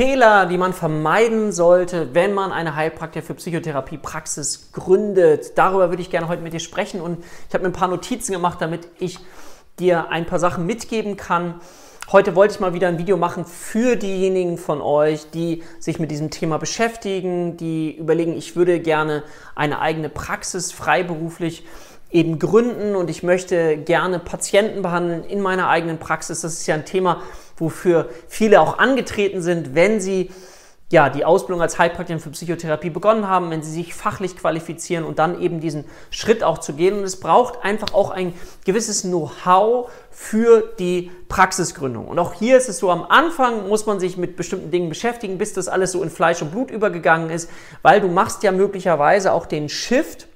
Fehler, die man vermeiden sollte, wenn man eine Heilpraktiker für Psychotherapie-Praxis gründet. Darüber würde ich gerne heute mit dir sprechen und ich habe mir ein paar Notizen gemacht, damit ich dir ein paar Sachen mitgeben kann. Heute wollte ich mal wieder ein Video machen für diejenigen von euch, die sich mit diesem Thema beschäftigen, die überlegen, ich würde gerne eine eigene Praxis freiberuflich eben gründen und ich möchte gerne Patienten behandeln in meiner eigenen Praxis. Das ist ja ein Thema, wofür viele auch angetreten sind, wenn sie ja, die Ausbildung als Heilpraktiker für Psychotherapie begonnen haben, wenn sie sich fachlich qualifizieren und dann eben diesen Schritt auch zu gehen. Und es braucht einfach auch ein gewisses Know-how für die Praxisgründung. Und auch hier ist es so, am Anfang muss man sich mit bestimmten Dingen beschäftigen, bis das alles so in Fleisch und Blut übergegangen ist, weil du machst ja möglicherweise auch den Shift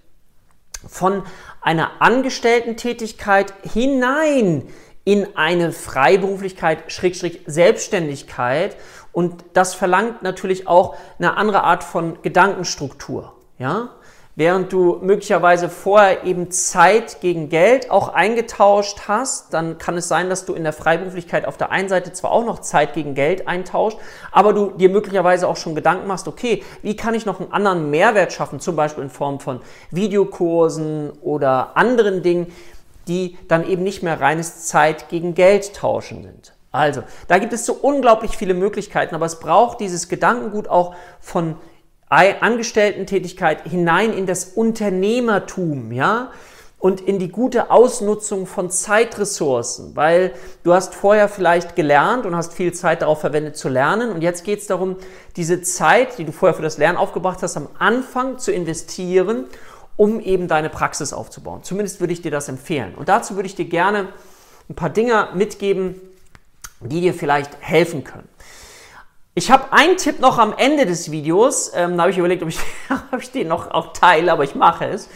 von einer Angestellten-Tätigkeit hinein in eine Freiberuflichkeit, Schrägstrich Selbstständigkeit. Und das verlangt natürlich auch eine andere Art von Gedankenstruktur. Ja? Während du möglicherweise vorher eben Zeit gegen Geld auch eingetauscht hast, dann kann es sein, dass du in der Freiberuflichkeit auf der einen Seite zwar auch noch Zeit gegen Geld eintauscht, aber du dir möglicherweise auch schon Gedanken machst, okay, wie kann ich noch einen anderen Mehrwert schaffen, zum Beispiel in Form von Videokursen oder anderen Dingen, die dann eben nicht mehr reines Zeit gegen Geld tauschen sind. Also, da gibt es so unglaublich viele Möglichkeiten, aber es braucht dieses Gedankengut auch von Angestellten-Tätigkeit hinein in das Unternehmertum, ja, und in die gute Ausnutzung von Zeitressourcen, weil du hast vorher vielleicht gelernt und hast viel Zeit darauf verwendet zu lernen und jetzt geht es darum, diese Zeit, die du vorher für das Lernen aufgebracht hast, am Anfang zu investieren um eben deine Praxis aufzubauen. Zumindest würde ich dir das empfehlen. Und dazu würde ich dir gerne ein paar Dinge mitgeben, die dir vielleicht helfen können. Ich habe einen Tipp noch am Ende des Videos. Ähm, da habe ich überlegt, ob ich, ob ich den noch auch teile, aber ich mache es.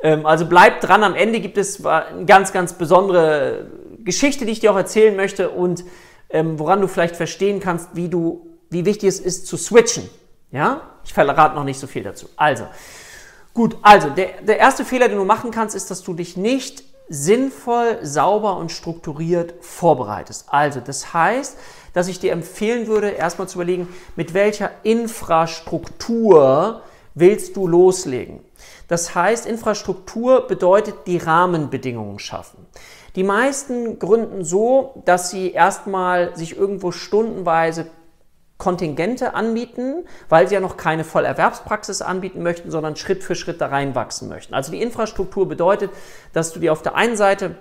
Ähm, also bleib dran. Am Ende gibt es eine ganz, ganz besondere Geschichte, die ich dir auch erzählen möchte und ähm, woran du vielleicht verstehen kannst, wie du, wie wichtig es ist zu switchen. Ja, ich verrate noch nicht so viel dazu. Also, Gut, also der, der erste Fehler, den du machen kannst, ist, dass du dich nicht sinnvoll, sauber und strukturiert vorbereitest. Also das heißt, dass ich dir empfehlen würde, erstmal zu überlegen, mit welcher Infrastruktur willst du loslegen. Das heißt, Infrastruktur bedeutet die Rahmenbedingungen schaffen. Die meisten gründen so, dass sie erstmal sich irgendwo stundenweise Kontingente anbieten, weil sie ja noch keine Vollerwerbspraxis anbieten möchten, sondern Schritt für Schritt da reinwachsen möchten. Also die Infrastruktur bedeutet, dass du dir auf der einen Seite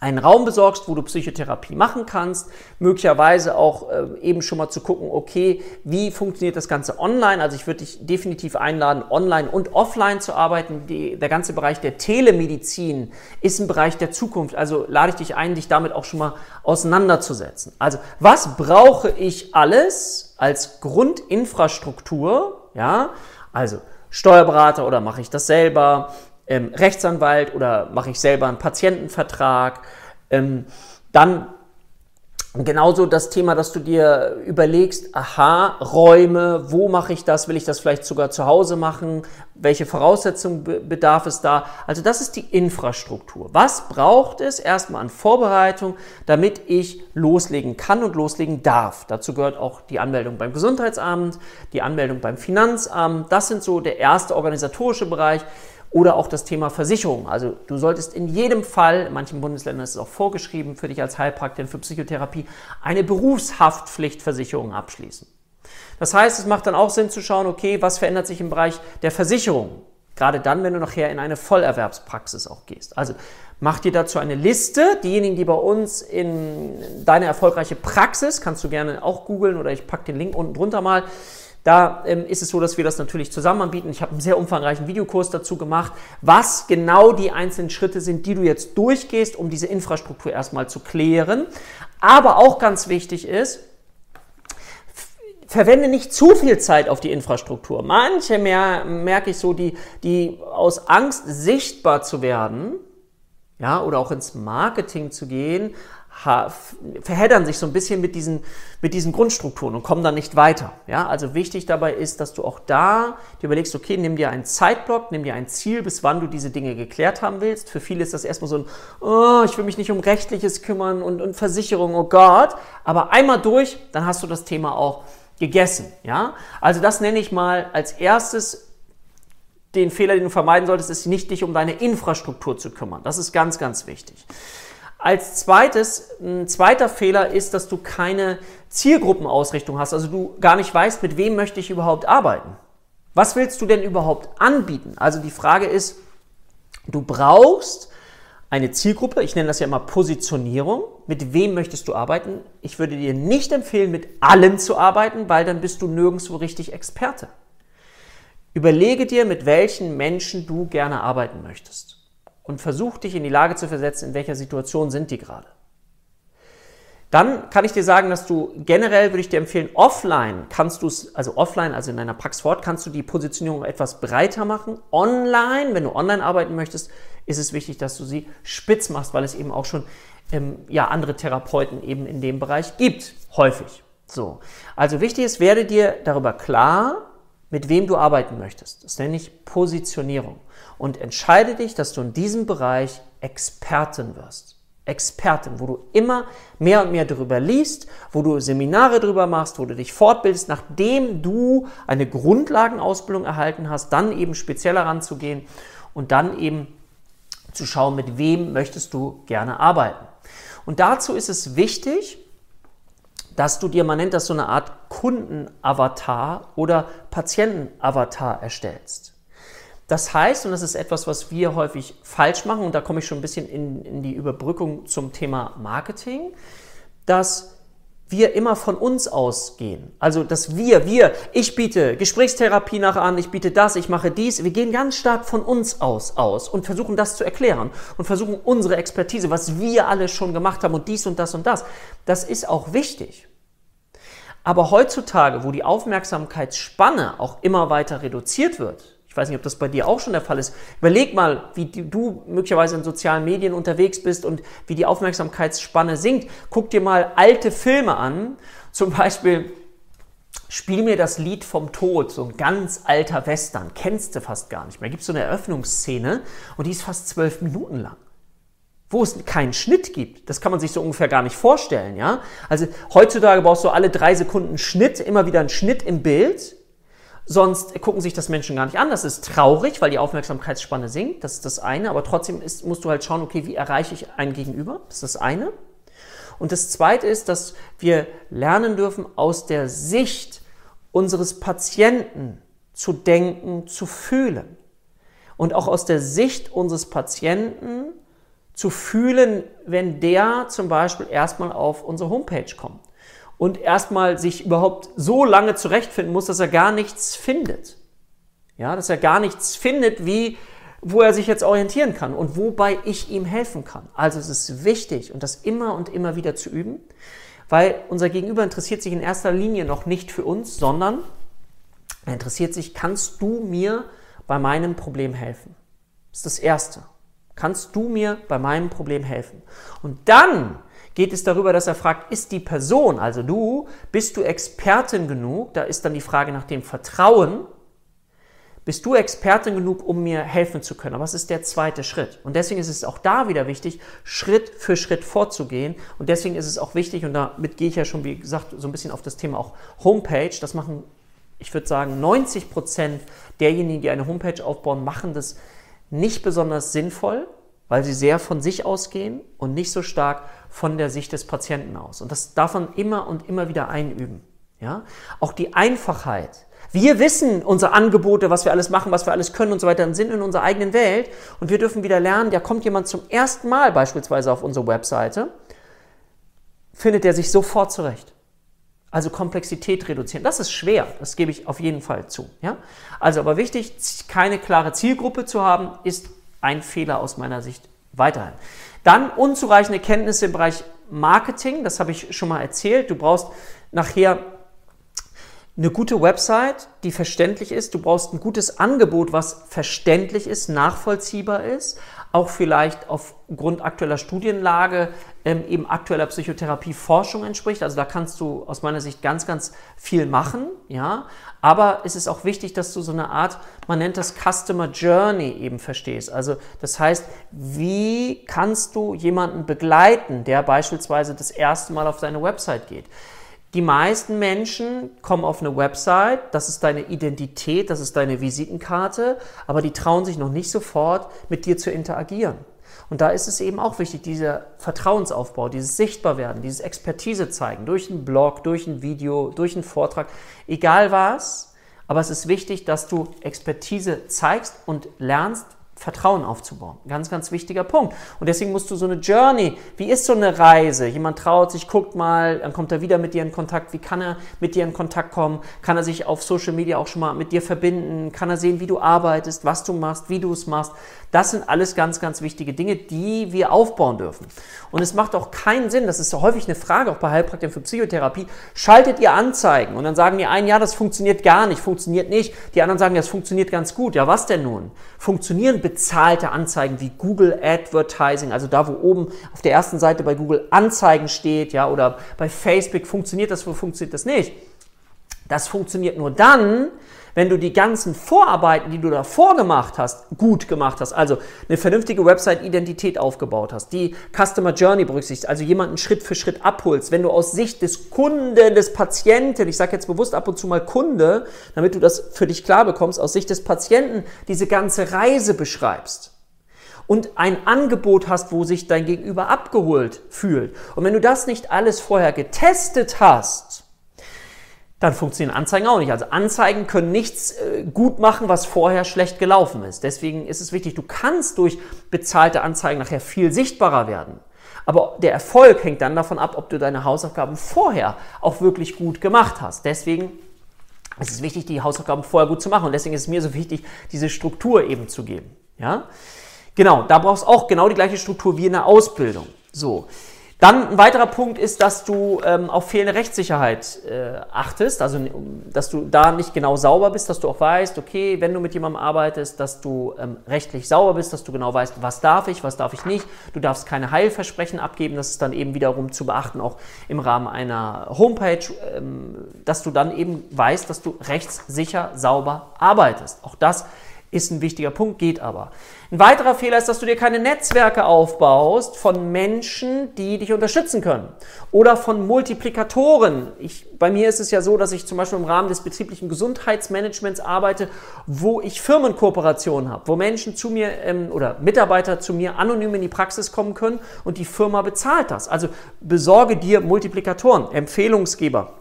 einen Raum besorgst, wo du Psychotherapie machen kannst, möglicherweise auch äh, eben schon mal zu gucken, okay, wie funktioniert das Ganze online? Also ich würde dich definitiv einladen, online und offline zu arbeiten. Die, der ganze Bereich der Telemedizin ist ein Bereich der Zukunft. Also lade ich dich ein, dich damit auch schon mal auseinanderzusetzen. Also was brauche ich alles als Grundinfrastruktur? Ja, also Steuerberater oder mache ich das selber? Ähm, Rechtsanwalt oder mache ich selber einen Patientenvertrag. Ähm, dann genauso das Thema, dass du dir überlegst, aha, Räume, wo mache ich das? Will ich das vielleicht sogar zu Hause machen? Welche Voraussetzungen bedarf es da? Also das ist die Infrastruktur. Was braucht es erstmal an Vorbereitung, damit ich loslegen kann und loslegen darf? Dazu gehört auch die Anmeldung beim Gesundheitsamt, die Anmeldung beim Finanzamt. Das sind so der erste organisatorische Bereich. Oder auch das Thema Versicherung. Also du solltest in jedem Fall, in manchen Bundesländern ist es auch vorgeschrieben, für dich als Heilpraktikerin für Psychotherapie eine Berufshaftpflichtversicherung abschließen. Das heißt, es macht dann auch Sinn zu schauen, okay, was verändert sich im Bereich der Versicherung? Gerade dann, wenn du nachher in eine Vollerwerbspraxis auch gehst. Also mach dir dazu eine Liste. Diejenigen, die bei uns in deine erfolgreiche Praxis, kannst du gerne auch googeln oder ich packe den Link unten drunter mal, da ähm, ist es so, dass wir das natürlich zusammen anbieten. Ich habe einen sehr umfangreichen Videokurs dazu gemacht, was genau die einzelnen Schritte sind, die du jetzt durchgehst, um diese Infrastruktur erstmal zu klären. Aber auch ganz wichtig ist, verwende nicht zu viel Zeit auf die Infrastruktur. Manche mehr, merke ich so, die, die aus Angst sichtbar zu werden, ja, oder auch ins Marketing zu gehen, verheddern sich so ein bisschen mit diesen, mit diesen Grundstrukturen und kommen dann nicht weiter. Ja, also wichtig dabei ist, dass du auch da dir überlegst, okay, nimm dir einen Zeitblock, nimm dir ein Ziel, bis wann du diese Dinge geklärt haben willst. Für viele ist das erstmal so ein, oh, ich will mich nicht um Rechtliches kümmern und, und Versicherung, oh Gott. Aber einmal durch, dann hast du das Thema auch gegessen. Ja? Also das nenne ich mal als erstes den Fehler, den du vermeiden solltest, ist nicht dich um deine Infrastruktur zu kümmern. Das ist ganz, ganz wichtig. Als zweites, ein zweiter Fehler ist, dass du keine Zielgruppenausrichtung hast, also du gar nicht weißt, mit wem möchte ich überhaupt arbeiten. Was willst du denn überhaupt anbieten? Also die Frage ist, du brauchst eine Zielgruppe, ich nenne das ja immer Positionierung. Mit wem möchtest du arbeiten? Ich würde dir nicht empfehlen, mit allen zu arbeiten, weil dann bist du nirgendwo richtig Experte. Überlege dir, mit welchen Menschen du gerne arbeiten möchtest und versuch dich in die Lage zu versetzen, in welcher Situation sind die gerade. Dann kann ich dir sagen, dass du generell würde ich dir empfehlen, offline kannst du es, also offline, also in deiner Praxis vor Ort, kannst du die Positionierung etwas breiter machen. Online, wenn du online arbeiten möchtest, ist es wichtig, dass du sie spitz machst, weil es eben auch schon ähm, ja, andere Therapeuten eben in dem Bereich gibt, häufig. So. Also wichtig ist, werde dir darüber klar, mit wem du arbeiten möchtest. Das nenne ich Positionierung. Und entscheide dich, dass du in diesem Bereich Expertin wirst. Expertin, wo du immer mehr und mehr darüber liest, wo du Seminare darüber machst, wo du dich fortbildest, nachdem du eine Grundlagenausbildung erhalten hast, dann eben spezieller ranzugehen und dann eben zu schauen, mit wem möchtest du gerne arbeiten. Und dazu ist es wichtig, dass du dir, man nennt das so eine Art Kundenavatar oder Patientenavatar erstellst. Das heißt, und das ist etwas, was wir häufig falsch machen, und da komme ich schon ein bisschen in, in die Überbrückung zum Thema Marketing, dass wir immer von uns ausgehen. Also, dass wir, wir, ich biete Gesprächstherapie nach an, ich biete das, ich mache dies. Wir gehen ganz stark von uns aus aus und versuchen das zu erklären und versuchen unsere Expertise, was wir alle schon gemacht haben und dies und das und das. Das ist auch wichtig. Aber heutzutage, wo die Aufmerksamkeitsspanne auch immer weiter reduziert wird, ich weiß nicht, ob das bei dir auch schon der Fall ist. Überleg mal, wie du möglicherweise in sozialen Medien unterwegs bist und wie die Aufmerksamkeitsspanne sinkt. Guck dir mal alte Filme an. Zum Beispiel Spiel mir das Lied vom Tod, so ein ganz alter Western, kennst du fast gar nicht mehr. Gibt so eine Eröffnungsszene und die ist fast zwölf Minuten lang wo es keinen Schnitt gibt. Das kann man sich so ungefähr gar nicht vorstellen, ja? Also heutzutage brauchst du alle drei Sekunden Schnitt, immer wieder einen Schnitt im Bild. Sonst gucken sich das Menschen gar nicht an. Das ist traurig, weil die Aufmerksamkeitsspanne sinkt. Das ist das eine. Aber trotzdem ist, musst du halt schauen, okay, wie erreiche ich einen Gegenüber? Das ist das eine. Und das zweite ist, dass wir lernen dürfen, aus der Sicht unseres Patienten zu denken, zu fühlen. Und auch aus der Sicht unseres Patienten zu fühlen, wenn der zum Beispiel erstmal auf unsere Homepage kommt und erstmal sich überhaupt so lange zurechtfinden muss, dass er gar nichts findet. Ja, dass er gar nichts findet, wie, wo er sich jetzt orientieren kann und wobei ich ihm helfen kann. Also es ist wichtig und das immer und immer wieder zu üben, weil unser Gegenüber interessiert sich in erster Linie noch nicht für uns, sondern er interessiert sich, kannst du mir bei meinem Problem helfen? Das ist das Erste. Kannst du mir bei meinem Problem helfen? Und dann geht es darüber, dass er fragt, ist die Person, also du, bist du Expertin genug? Da ist dann die Frage nach dem Vertrauen. Bist du Expertin genug, um mir helfen zu können? Aber was ist der zweite Schritt? Und deswegen ist es auch da wieder wichtig, Schritt für Schritt vorzugehen. Und deswegen ist es auch wichtig, und damit gehe ich ja schon, wie gesagt, so ein bisschen auf das Thema auch Homepage. Das machen, ich würde sagen, 90 Prozent derjenigen, die eine Homepage aufbauen, machen das nicht besonders sinnvoll, weil sie sehr von sich ausgehen und nicht so stark von der Sicht des Patienten aus. Und das darf man immer und immer wieder einüben. Ja? Auch die Einfachheit. Wir wissen unsere Angebote, was wir alles machen, was wir alles können und so weiter, sind in unserer eigenen Welt. Und wir dürfen wieder lernen, da kommt jemand zum ersten Mal beispielsweise auf unsere Webseite, findet er sich sofort zurecht. Also Komplexität reduzieren. Das ist schwer, das gebe ich auf jeden Fall zu. Ja? Also aber wichtig, keine klare Zielgruppe zu haben, ist ein Fehler aus meiner Sicht weiterhin. Dann unzureichende Kenntnisse im Bereich Marketing, das habe ich schon mal erzählt. Du brauchst nachher eine gute Website, die verständlich ist. Du brauchst ein gutes Angebot, was verständlich ist, nachvollziehbar ist, auch vielleicht aufgrund aktueller Studienlage ähm, eben aktueller Psychotherapieforschung entspricht. Also da kannst du aus meiner Sicht ganz, ganz viel machen, ja. Aber es ist auch wichtig, dass du so eine Art, man nennt das Customer Journey eben verstehst. Also das heißt, wie kannst du jemanden begleiten, der beispielsweise das erste Mal auf deine Website geht? Die meisten Menschen kommen auf eine Website, das ist deine Identität, das ist deine Visitenkarte, aber die trauen sich noch nicht sofort mit dir zu interagieren. Und da ist es eben auch wichtig, dieser Vertrauensaufbau, dieses Sichtbarwerden, dieses Expertise zeigen, durch einen Blog, durch ein Video, durch einen Vortrag, egal was. Aber es ist wichtig, dass du Expertise zeigst und lernst, Vertrauen aufzubauen. Ganz, ganz wichtiger Punkt. Und deswegen musst du so eine Journey, wie ist so eine Reise? Jemand traut sich, guckt mal, dann kommt er wieder mit dir in Kontakt. Wie kann er mit dir in Kontakt kommen? Kann er sich auf Social Media auch schon mal mit dir verbinden? Kann er sehen, wie du arbeitest, was du machst, wie du es machst? Das sind alles ganz, ganz wichtige Dinge, die wir aufbauen dürfen. Und es macht auch keinen Sinn, das ist häufig eine Frage, auch bei Heilpraktikern für Psychotherapie, schaltet ihr Anzeigen? Und dann sagen die einen, ja, das funktioniert gar nicht, funktioniert nicht. Die anderen sagen, das funktioniert ganz gut. Ja, was denn nun? Funktionieren bezahlte Anzeigen wie Google Advertising, also da, wo oben auf der ersten Seite bei Google Anzeigen steht, ja, oder bei Facebook, funktioniert das, wo funktioniert das nicht? Das funktioniert nur dann, wenn du die ganzen Vorarbeiten, die du davor gemacht hast, gut gemacht hast, also eine vernünftige Website-Identität aufgebaut hast, die Customer Journey berücksichtigst, also jemanden Schritt für Schritt abholst, wenn du aus Sicht des Kunden, des Patienten, ich sage jetzt bewusst ab und zu mal Kunde, damit du das für dich klar bekommst, aus Sicht des Patienten diese ganze Reise beschreibst und ein Angebot hast, wo sich dein Gegenüber abgeholt fühlt. Und wenn du das nicht alles vorher getestet hast, dann funktionieren Anzeigen auch nicht. Also Anzeigen können nichts äh, gut machen, was vorher schlecht gelaufen ist. Deswegen ist es wichtig, du kannst durch bezahlte Anzeigen nachher viel sichtbarer werden. Aber der Erfolg hängt dann davon ab, ob du deine Hausaufgaben vorher auch wirklich gut gemacht hast. Deswegen ist es wichtig, die Hausaufgaben vorher gut zu machen. Und deswegen ist es mir so wichtig, diese Struktur eben zu geben. Ja? Genau, da brauchst du auch genau die gleiche Struktur wie in der Ausbildung. So. Dann ein weiterer Punkt ist, dass du ähm, auf fehlende Rechtssicherheit äh, achtest, also dass du da nicht genau sauber bist, dass du auch weißt, okay, wenn du mit jemandem arbeitest, dass du ähm, rechtlich sauber bist, dass du genau weißt, was darf ich, was darf ich nicht. Du darfst keine Heilversprechen abgeben, das ist dann eben wiederum zu beachten, auch im Rahmen einer Homepage, ähm, dass du dann eben weißt, dass du rechtssicher sauber arbeitest. Auch das ist ein wichtiger Punkt, geht aber. Ein weiterer Fehler ist, dass du dir keine Netzwerke aufbaust von Menschen, die dich unterstützen können. Oder von Multiplikatoren. Ich, bei mir ist es ja so, dass ich zum Beispiel im Rahmen des betrieblichen Gesundheitsmanagements arbeite, wo ich Firmenkooperationen habe, wo Menschen zu mir ähm, oder Mitarbeiter zu mir anonym in die Praxis kommen können und die Firma bezahlt das. Also besorge dir Multiplikatoren, Empfehlungsgeber.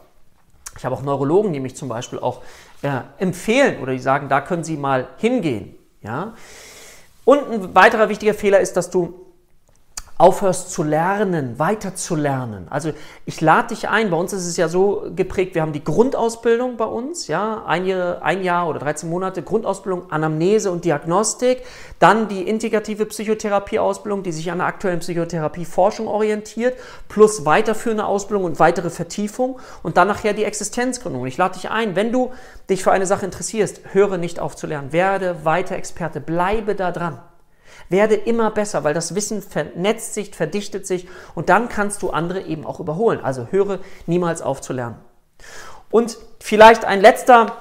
Ich habe auch Neurologen, die mich zum Beispiel auch äh, empfehlen oder die sagen, da können Sie mal hingehen. Ja? Und ein weiterer wichtiger Fehler ist, dass du aufhörst zu lernen, weiter zu lernen. Also ich lade dich ein, bei uns ist es ja so geprägt, wir haben die Grundausbildung bei uns, ja, ein Jahr, ein Jahr oder 13 Monate Grundausbildung, Anamnese und Diagnostik, dann die integrative Psychotherapieausbildung, die sich an der aktuellen Psychotherapieforschung orientiert, plus weiterführende Ausbildung und weitere Vertiefung und dann nachher die Existenzgründung. Ich lade dich ein, wenn du dich für eine Sache interessierst, höre nicht auf zu lernen, werde weiter Experte, bleibe da dran. Werde immer besser, weil das Wissen vernetzt sich, verdichtet sich und dann kannst du andere eben auch überholen. Also höre niemals auf zu lernen. Und vielleicht ein letzter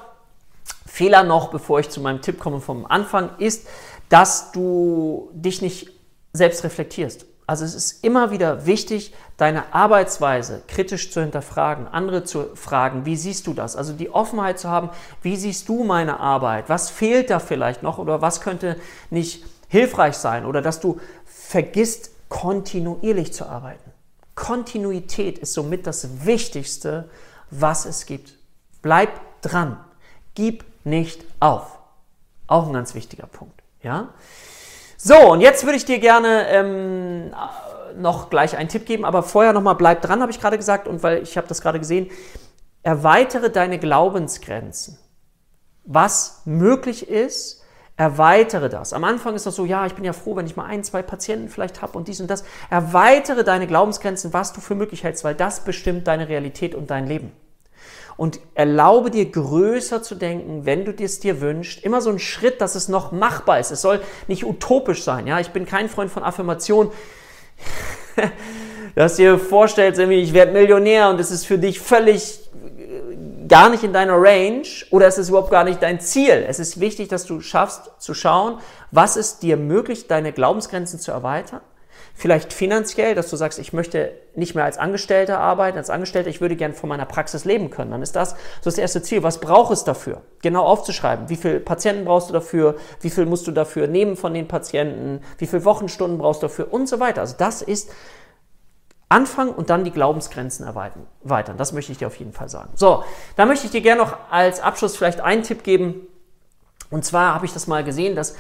Fehler noch, bevor ich zu meinem Tipp komme vom Anfang, ist, dass du dich nicht selbst reflektierst. Also es ist immer wieder wichtig, deine Arbeitsweise kritisch zu hinterfragen, andere zu fragen, wie siehst du das? Also die Offenheit zu haben, wie siehst du meine Arbeit? Was fehlt da vielleicht noch oder was könnte nicht hilfreich sein oder dass du vergisst, kontinuierlich zu arbeiten. Kontinuität ist somit das Wichtigste, was es gibt. Bleib dran. Gib nicht auf. Auch ein ganz wichtiger Punkt. Ja? So, und jetzt würde ich dir gerne ähm, noch gleich einen Tipp geben, aber vorher nochmal bleib dran, habe ich gerade gesagt, und weil ich habe das gerade gesehen, erweitere deine Glaubensgrenzen. Was möglich ist, Erweitere das. Am Anfang ist das so, ja, ich bin ja froh, wenn ich mal ein, zwei Patienten vielleicht habe und dies und das. Erweitere deine Glaubensgrenzen, was du für möglich hältst, weil das bestimmt deine Realität und dein Leben. Und erlaube dir größer zu denken, wenn du es dir wünschst. Immer so ein Schritt, dass es noch machbar ist. Es soll nicht utopisch sein. Ja, ich bin kein Freund von Affirmation. dass du dir vorstellst, ich werde Millionär und es ist für dich völlig gar nicht in deiner Range oder es ist überhaupt gar nicht dein Ziel. Es ist wichtig, dass du schaffst zu schauen, was ist dir möglich, deine Glaubensgrenzen zu erweitern, Vielleicht finanziell, dass du sagst, ich möchte nicht mehr als Angestellter arbeiten, als Angestellter, ich würde gern von meiner Praxis leben können. Dann ist das so das erste Ziel. Was braucht es dafür? Genau aufzuschreiben. Wie viele Patienten brauchst du dafür? Wie viel musst du dafür nehmen von den Patienten? Wie viele Wochenstunden brauchst du dafür? Und so weiter. Also das ist Anfang und dann die Glaubensgrenzen erweitern. Das möchte ich dir auf jeden Fall sagen. So, da möchte ich dir gerne noch als Abschluss vielleicht einen Tipp geben. Und zwar habe ich das mal gesehen, dass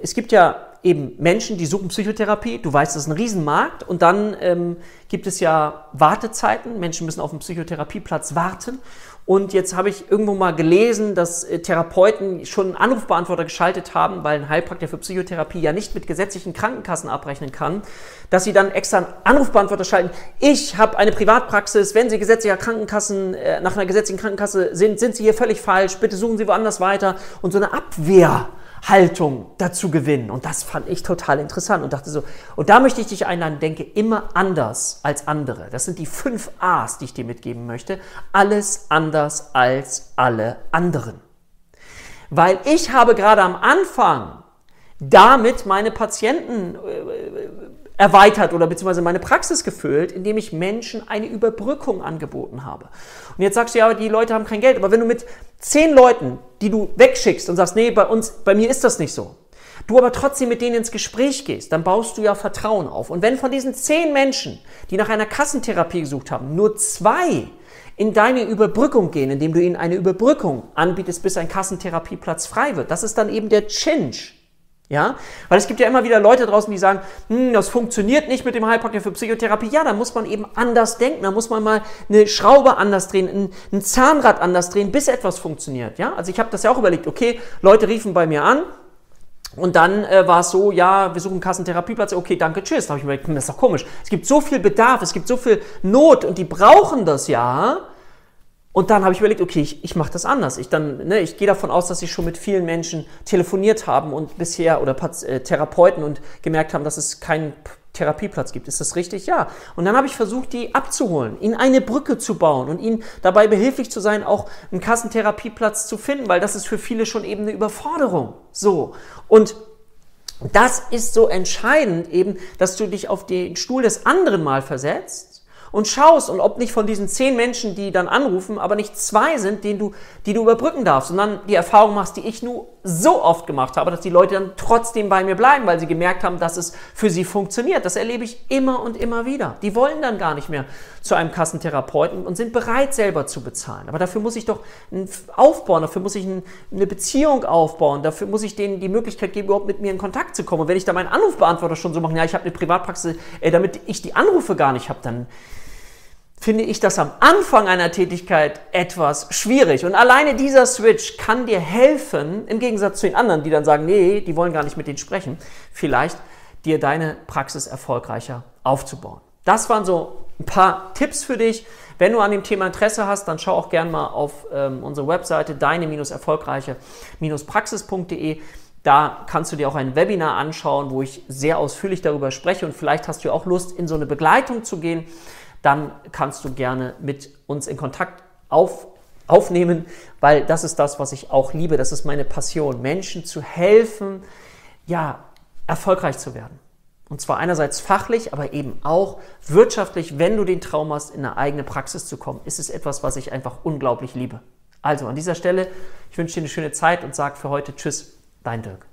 es gibt ja eben Menschen, die suchen Psychotherapie. Du weißt, das ist ein Riesenmarkt. Und dann ähm, gibt es ja Wartezeiten. Menschen müssen auf dem Psychotherapieplatz warten. Und jetzt habe ich irgendwo mal gelesen, dass äh, Therapeuten schon einen Anrufbeantworter geschaltet haben, weil ein Heilpraktiker für Psychotherapie ja nicht mit gesetzlichen Krankenkassen abrechnen kann, dass sie dann extra einen Anrufbeantworter schalten. Ich habe eine Privatpraxis, wenn Sie gesetzlicher Krankenkassen, äh, nach einer gesetzlichen Krankenkasse sind, sind Sie hier völlig falsch, bitte suchen Sie woanders weiter. Und so eine Abwehr Haltung dazu gewinnen. Und das fand ich total interessant und dachte so, und da möchte ich dich einladen, denke immer anders als andere. Das sind die fünf A's, die ich dir mitgeben möchte. Alles anders als alle anderen. Weil ich habe gerade am Anfang damit meine Patienten äh, erweitert oder beziehungsweise meine Praxis gefüllt, indem ich Menschen eine Überbrückung angeboten habe. Und jetzt sagst du ja, die Leute haben kein Geld, aber wenn du mit zehn Leuten, die du wegschickst und sagst, nee, bei uns, bei mir ist das nicht so, du aber trotzdem mit denen ins Gespräch gehst, dann baust du ja Vertrauen auf. Und wenn von diesen zehn Menschen, die nach einer Kassentherapie gesucht haben, nur zwei in deine Überbrückung gehen, indem du ihnen eine Überbrückung anbietest, bis ein Kassentherapieplatz frei wird, das ist dann eben der Change. Ja, weil es gibt ja immer wieder Leute draußen, die sagen, hm, das funktioniert nicht mit dem Heilpraktiker für Psychotherapie. Ja, da muss man eben anders denken, da muss man mal eine Schraube anders drehen, ein, ein Zahnrad anders drehen, bis etwas funktioniert. Ja, also ich habe das ja auch überlegt. Okay, Leute riefen bei mir an, und dann äh, war es so, ja, wir suchen Kassentherapieplatz. Okay, danke, tschüss. Da habe ich mir hm, das ist doch komisch. Es gibt so viel Bedarf, es gibt so viel Not und die brauchen das ja. Und dann habe ich überlegt, okay, ich, ich mache das anders. Ich, ne, ich gehe davon aus, dass sie schon mit vielen Menschen telefoniert haben und bisher oder äh, Therapeuten und gemerkt haben, dass es keinen Therapieplatz gibt. Ist das richtig? Ja. Und dann habe ich versucht, die abzuholen, ihnen eine Brücke zu bauen und ihnen dabei behilflich zu sein, auch einen Kassentherapieplatz zu finden, weil das ist für viele schon eben eine Überforderung. So. Und das ist so entscheidend eben, dass du dich auf den Stuhl des anderen mal versetzt und schaust und ob nicht von diesen zehn Menschen, die dann anrufen, aber nicht zwei sind, denen du, die du überbrücken darfst, sondern die Erfahrung machst, die ich nur so oft gemacht habe, dass die Leute dann trotzdem bei mir bleiben, weil sie gemerkt haben, dass es für sie funktioniert. Das erlebe ich immer und immer wieder. Die wollen dann gar nicht mehr zu einem Kassentherapeuten und sind bereit, selber zu bezahlen. Aber dafür muss ich doch aufbauen, dafür muss ich eine Beziehung aufbauen, dafür muss ich denen die Möglichkeit geben, überhaupt mit mir in Kontakt zu kommen. Und wenn ich da meinen Anrufbeantworter schon so mache, ja, ich habe eine Privatpraxis, damit ich die Anrufe gar nicht habe, dann finde ich das am Anfang einer Tätigkeit etwas schwierig. Und alleine dieser Switch kann dir helfen, im Gegensatz zu den anderen, die dann sagen, nee, die wollen gar nicht mit denen sprechen, vielleicht dir deine Praxis erfolgreicher aufzubauen. Das waren so ein paar Tipps für dich. Wenn du an dem Thema Interesse hast, dann schau auch gerne mal auf ähm, unsere Webseite deine-erfolgreiche-praxis.de. Da kannst du dir auch ein Webinar anschauen, wo ich sehr ausführlich darüber spreche und vielleicht hast du auch Lust, in so eine Begleitung zu gehen dann kannst du gerne mit uns in Kontakt auf, aufnehmen, weil das ist das, was ich auch liebe. Das ist meine Passion, Menschen zu helfen, ja, erfolgreich zu werden. Und zwar einerseits fachlich, aber eben auch wirtschaftlich, wenn du den Traum hast, in eine eigene Praxis zu kommen, ist es etwas, was ich einfach unglaublich liebe. Also an dieser Stelle, ich wünsche dir eine schöne Zeit und sage für heute Tschüss, dein Dirk.